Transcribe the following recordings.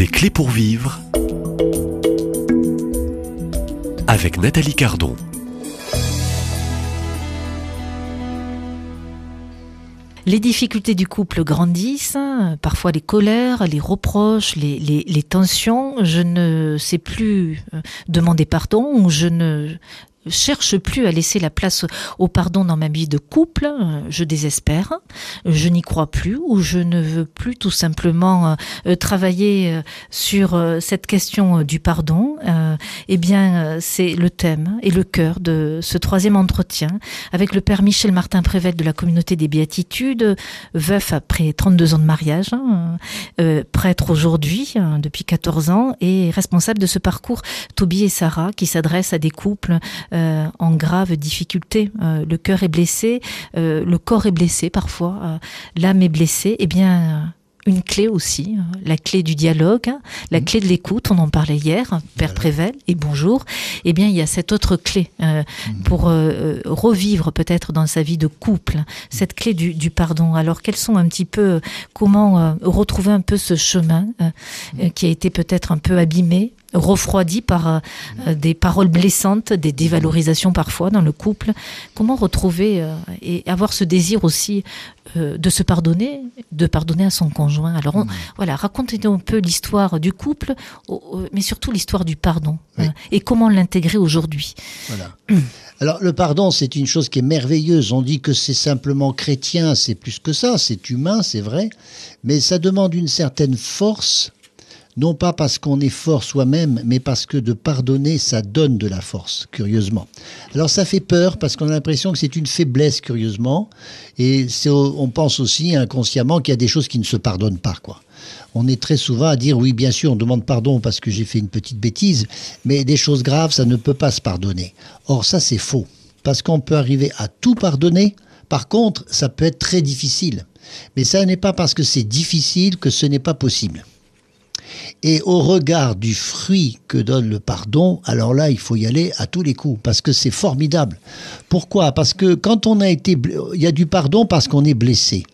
Des clés pour vivre avec Nathalie Cardon. Les difficultés du couple grandissent, parfois les colères, les reproches, les, les- les tensions. Je ne sais plus euh, demander pardon ou je ne cherche plus à laisser la place au pardon dans ma vie de couple. Euh, Je désespère, je n'y crois plus ou je ne veux plus tout simplement euh, euh, travailler sur cette question du pardon. Eh bien, c'est le thème et le cœur de ce troisième entretien avec le père Michel Martin Prével de la communauté des Béatitudes, veuf après 32 ans de mariage, hein, prêtre aujourd'hui hein, depuis 14 ans et responsable de ce parcours Toby et Sarah qui s'adresse à des couples euh, en grave difficulté. Euh, le cœur est blessé, euh, le corps est blessé parfois, l'âme est blessée. Eh bien, une clé aussi, euh, la clé du dialogue, hein, la clé de l'écoute, on en parlait hier, hein, Père Prével, et bonjour. Eh bien, il y a cette autre clé euh, pour euh, revivre peut-être dans sa vie de couple, cette clé du, du pardon. Alors, quels sont un petit peu, comment euh, retrouver un peu ce chemin qui a été peut-être un peu abîmé refroidi par euh, euh, des paroles blessantes, des dévalorisations parfois dans le couple. Comment retrouver euh, et avoir ce désir aussi euh, de se pardonner, de pardonner à son conjoint? Alors on- voilà, racontez-nous un peu l'histoire du couple, mais surtout l'histoire du pardon Oui. hein, et comment l'intégrer aujourd'hui. Voilà. Alors le pardon, c'est une chose qui est merveilleuse. On dit que c'est simplement chrétien, c'est plus que ça, c'est humain, c'est vrai, mais ça demande une certaine force, non pas parce qu'on est fort soi-même, mais parce que de pardonner, ça donne de la force, curieusement. Alors ça fait peur parce qu'on a l'impression que c'est une faiblesse, curieusement, et on pense aussi inconsciemment qu'il y a des choses qui ne se pardonnent pas, quoi. On est très souvent à dire oui, bien sûr, on demande pardon parce que j'ai fait une petite bêtise, mais des choses graves, ça ne peut pas se pardonner. Or, ça, c'est faux. Parce qu'on peut arriver à tout pardonner. Par contre, ça peut être très difficile. Mais ça n'est pas parce que c'est difficile que ce n'est pas possible. Et au regard du fruit que donne le pardon, alors là, il faut y aller à tous les coups, parce que c'est formidable. Pourquoi? Parce que quand on a été... Il y a du pardon parce qu'on est blessé.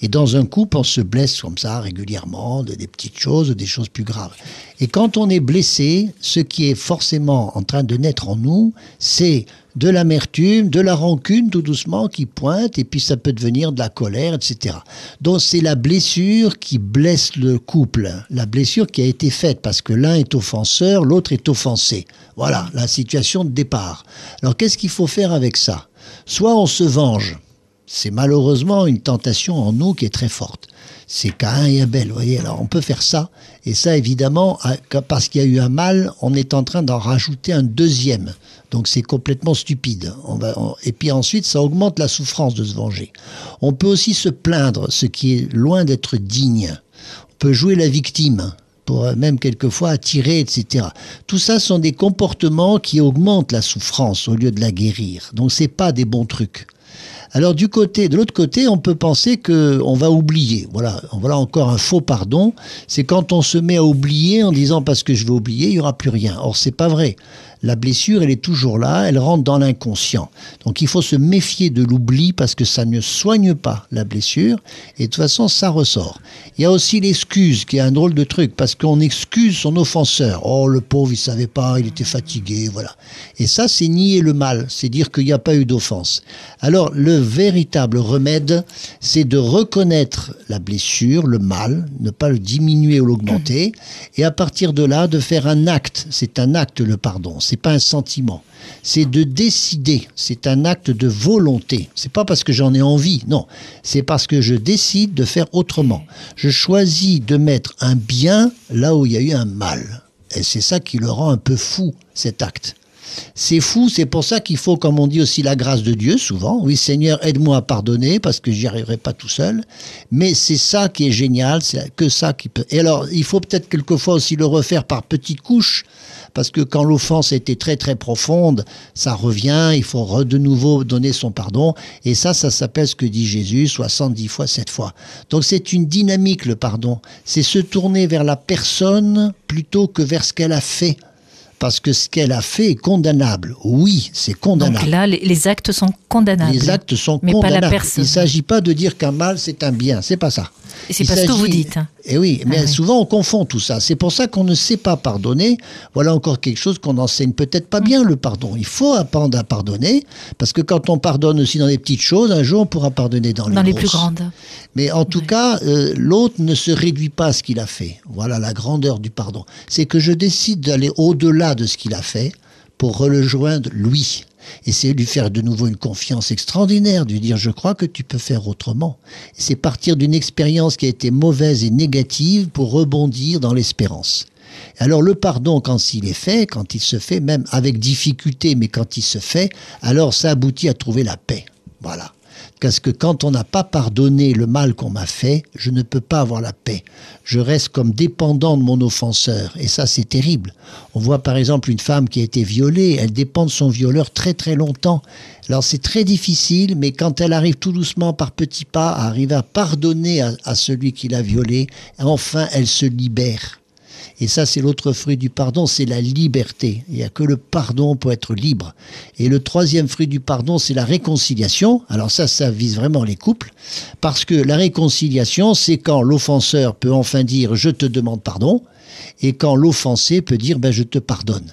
Et dans un couple, on se blesse comme ça régulièrement, de des petites choses, des choses plus graves. Et quand on est blessé, ce qui est forcément en train de naître en nous, c'est de l'amertume, de la rancune tout doucement qui pointe, et puis ça peut devenir de la colère, etc. Donc c'est la blessure qui blesse le couple, la blessure qui a été faite, parce que l'un est offenseur, l'autre est offensé. Voilà la situation de départ. Alors qu'est-ce qu'il faut faire avec ça? Soit on se venge, c'est malheureusement une tentation en nous qui est très forte. C'est Caïn et Abel, vous voyez. Alors on peut faire ça, et ça évidemment, parce qu'il y a eu un mal, on est en train d'en rajouter un deuxième. Donc c'est complètement stupide. On va, et puis ensuite, ça augmente la souffrance de se venger. On peut aussi se plaindre, ce qui est loin d'être digne. On peut jouer la victime pour euh, même quelquefois attirer, etc. Tout ça sont des comportements qui augmentent la souffrance au lieu de la guérir. Donc c'est pas des bons trucs. Alors du côté, de l'autre côté, on peut penser que on va oublier. Voilà, voilà encore un faux pardon. C'est quand on se met à oublier en disant parce que je vais oublier, il y aura plus rien. Or c'est pas vrai. La blessure, elle est toujours là, elle rentre dans l'inconscient. Donc il faut se méfier de l'oubli parce que ça ne soigne pas la blessure et de toute façon ça ressort. Il y a aussi l'excuse qui est un drôle de truc parce qu'on excuse son offenseur. Oh le pauvre, il savait pas, il était fatigué, voilà. Et ça c'est nier le mal, c'est dire qu'il n'y a pas eu d'offense. Alors le véritable remède, c'est de reconnaître la blessure, le mal, ne pas le diminuer ou l'augmenter et à partir de là de faire un acte. C'est un acte le pardon, pas un sentiment. C'est de décider, c'est un acte de volonté. C'est pas parce que j'en ai envie, non. C'est parce que je décide de faire autrement. Je choisis de mettre un bien là où il y a eu un mal. Et c'est ça qui le rend un peu fou, cet acte. C'est fou, c'est pour ça qu'il faut, comme on dit aussi, la grâce de Dieu, souvent. Oui, Seigneur, aide-moi à pardonner, parce que j'y arriverai pas tout seul. Mais c'est ça qui est génial, c'est que ça qui peut. Et alors, il faut peut-être quelquefois aussi le refaire par petites couches, parce que quand l'offense été très très profonde, ça revient, il faut de nouveau donner son pardon. Et ça, ça s'appelle ce que dit Jésus, 70 fois, 7 fois. Donc c'est une dynamique, le pardon. C'est se tourner vers la personne plutôt que vers ce qu'elle a fait. Parce que ce qu'elle a fait est condamnable. Oui, c'est condamnable. Donc là, les, les actes sont condamnables. Les actes sont mais pas la condamnables. personne. Il ne s'agit pas de dire qu'un mal c'est un bien, c'est pas ça. Et c'est pas ce que vous dites. hein. Et oui, mais Ah oui. souvent on confond tout ça. C'est pour ça qu'on ne sait pas pardonner. Voilà encore quelque chose qu'on enseigne peut-être pas bien le pardon. Il faut apprendre à pardonner parce que quand on pardonne aussi dans les petites choses, un jour on pourra pardonner dans les Dans les grosses. plus grandes. Mais en tout cas, euh, l'autre ne se réduit pas à ce qu'il a fait. Voilà la grandeur du pardon. C'est que je décide d'aller de ce qu'il a fait pour rejoindre lui. Et c'est lui faire de nouveau une confiance extraordinaire, lui dire je crois que tu peux faire autrement. C'est partir d'une expérience qui a été mauvaise et négative pour rebondir dans l'espérance. Alors le pardon, quand il est fait, quand il se fait, même avec difficulté, mais quand il se fait, alors ça aboutit à trouver la paix. Voilà. Parce que quand on n'a pas pardonné le mal qu'on m'a fait, je ne peux pas avoir la paix. Je reste comme dépendant de mon offenseur. Et ça, c'est terrible. On voit par exemple une femme qui a été violée, elle dépend de son violeur très très longtemps. Alors c'est très difficile, mais quand elle arrive tout doucement par petits pas à arriver à pardonner à celui qui l'a violée, enfin elle se libère. Et ça, c'est l'autre fruit du pardon, c'est la liberté. Il n'y a que le pardon pour être libre. Et le troisième fruit du pardon, c'est la réconciliation. Alors ça, ça vise vraiment les couples. Parce que la réconciliation, c'est quand l'offenseur peut enfin dire je te demande pardon, et quand l'offensé peut dire ben, je te pardonne.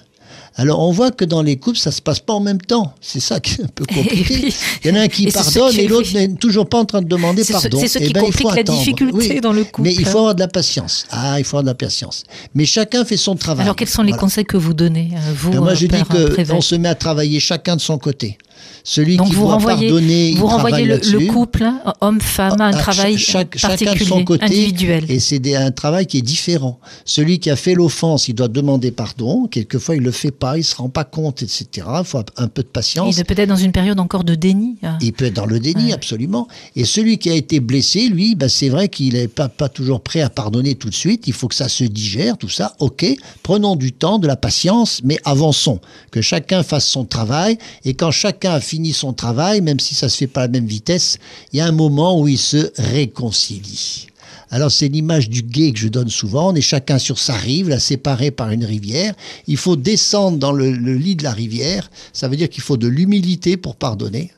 Alors on voit que dans les couples, ça se passe pas en même temps. C'est ça qui est un peu compliqué. oui. Il y en a un qui Et pardonne et l'autre n'est toujours pas en train de demander pardon. c'est ce Eh qui ben, complique la attendre. difficulté dans le couple. Mais il faut avoir de la patience. Ah, il faut avoir de la patience. Mais chacun fait son travail. Alors, quels sont les Voilà. conseils que vous donnez, euh, vous, Ben, moi, euh, je dis Père que Prével on se met à travailler chacun de son côté. Celui Donc qui vous renvoyez, pardonner, vous renvoyez le, couple, hein, homme-femme, à un Ah, travail chaque- chacun de particulier, son côté, individuel. Et c'est un travail qui est différent. Celui qui a fait l'offense, il doit demander pardon. Quelquefois, il le fait pas, il se rend pas compte, etc. Il faut un peu de patience. Il est peut-être dans une période encore de déni. hein. Il peut être dans le déni, Ouais. absolument. Et celui qui a été blessé, lui, bah, c'est vrai qu'il n'est pas, pas toujours prêt à pardonner tout de suite. Il faut que ça se digère, tout ça. OK, prenons du temps, de la patience, mais avançons. Que chacun fasse son travail. Et quand chacun a fini son travail, même si ça se fait pas à la même vitesse, il y a un moment où il se réconcilie. Alors c'est l'image du guet que je donne souvent. On est chacun sur sa rive, là séparé par une rivière. Il faut descendre dans le, lit de la rivière. Ça veut dire qu'il faut de l'humilité pour pardonner.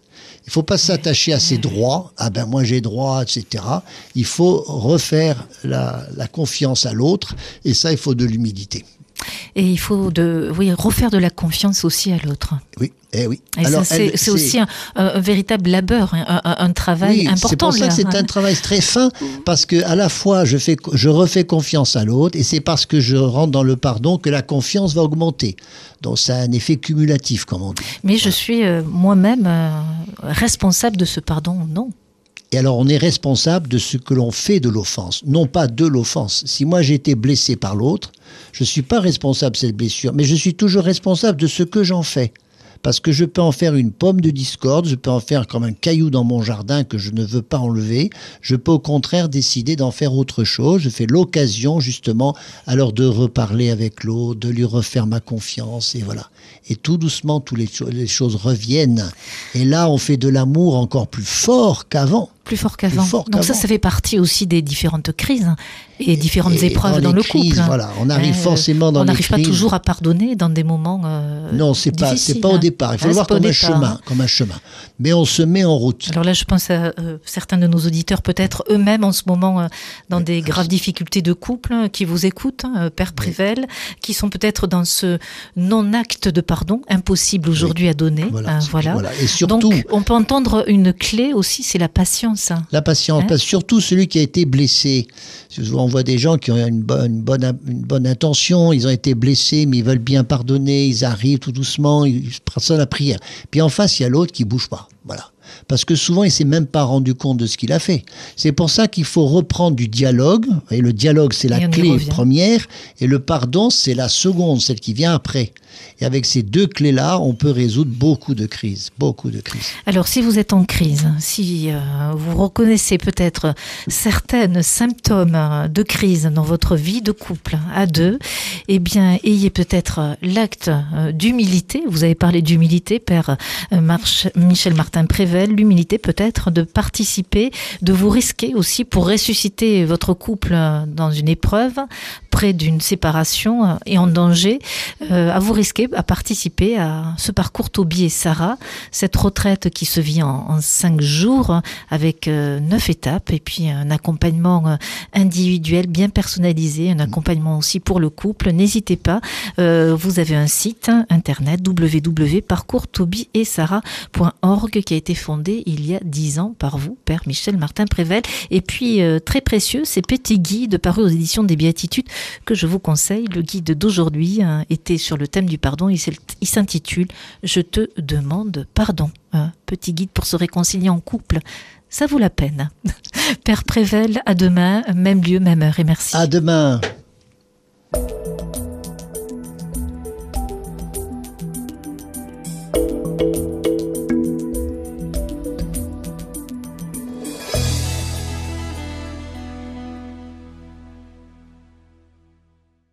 Il faut pas s'attacher à ses droits. Ah ben moi j'ai droit, etc. Il faut refaire la confiance à l'autre. Et ça, il faut de l'humilité. Et il faut de, oui, refaire de la confiance aussi à l'autre. Oui, eh oui. Et Alors, c'est aussi un, véritable labeur, hein, un, un- un travail Oui, important. c'est pour ça que c'est un travail très fin parce que à la fois je fais, je refais confiance à l'autre et c'est parce que je rentre dans le pardon que la confiance va augmenter. Donc ça a un effet cumulatif, comme on dit. Mais je suis euh, moi-même euh, responsable de ce pardon, non Et alors on est responsable de ce que l'on fait de l'offense, non pas de l'offense. Si moi j'ai été blessé par l'autre, je ne suis pas responsable de cette blessure, mais je suis toujours responsable de ce que j'en fais. Parce que je peux en faire une pomme de discorde, je peux en faire comme un caillou dans mon jardin que je ne veux pas enlever, je peux au contraire décider d'en faire autre chose, je fais l'occasion justement alors de reparler avec l'autre, de lui refaire ma confiance, et voilà. Et tout doucement, toutes les, cho- les choses reviennent. Et là, on fait de l'amour encore plus fort qu'avant. Plus fort qu'avant. Donc ça, ça fait partie aussi des différentes crises et différentes Et épreuves dans, le crises, couple. hein. Voilà, on arrive Euh, forcément dans on les n'arrive pas toujours à pardonner dans des moments. euh, Non, c'est pas, c'est pas au hein. départ. Il faut Ah, le voir comme un chemin, comme un chemin. Mais on se met en route. Alors là, je pense à euh, certains de nos auditeurs, peut-être eux-mêmes en ce moment euh, dans des graves difficultés de couple, hein, qui vous écoutent, hein, Père Prével, qui sont peut-être dans ce non-acte de pardon, impossible aujourd'hui à donner. Voilà. voilà. Et surtout, Donc, on peut entendre une clé aussi, c'est la patience. La patience, Hein? surtout celui qui a été blessé. On voit des gens qui ont une bonne, une bonne, une bonne intention, ils ont été blessés, mais ils veulent bien pardonner, ils arrivent tout doucement, ils prennent ça la prière. Puis en face, il y a l'autre qui bouge pas. Voilà. Parce que souvent, il s'est même pas rendu compte de ce qu'il a fait. C'est pour ça qu'il faut reprendre du dialogue. Et le dialogue, c'est la clé revient. première, et le pardon, c'est la seconde, celle qui vient après. Et avec ces deux clés-là, on peut résoudre beaucoup de crises, beaucoup de crises. Alors, si vous êtes en crise, si euh, vous reconnaissez peut-être certains symptômes de crise dans votre vie de couple à deux, eh bien, ayez peut-être l'acte euh, d'humilité. Vous avez parlé d'humilité, Père euh, March- Michel Martin L'humilité peut-être de participer, de vous risquer aussi pour ressusciter votre couple dans une épreuve, près d'une séparation et en danger, à vous risquer à participer à ce parcours Toby et Sarah, cette retraite qui se vit en, cinq jours avec neuf étapes et puis un accompagnement individuel bien personnalisé, un accompagnement aussi pour le couple. N'hésitez pas, vous avez un site internet www.parcourstoby-et-sarah.org qui a été fondé il y a dix ans par vous, Père Michel Martin Prével. Et puis, euh, très précieux, ces petits guides parus aux éditions des Béatitudes que je vous conseille. Le guide d'aujourd'hui hein, était sur le thème du pardon. Il s'intitule Je te demande pardon. Un petit guide pour se réconcilier en couple. Ça vaut la peine. Père Prével, à demain, même lieu, même heure et merci. À demain.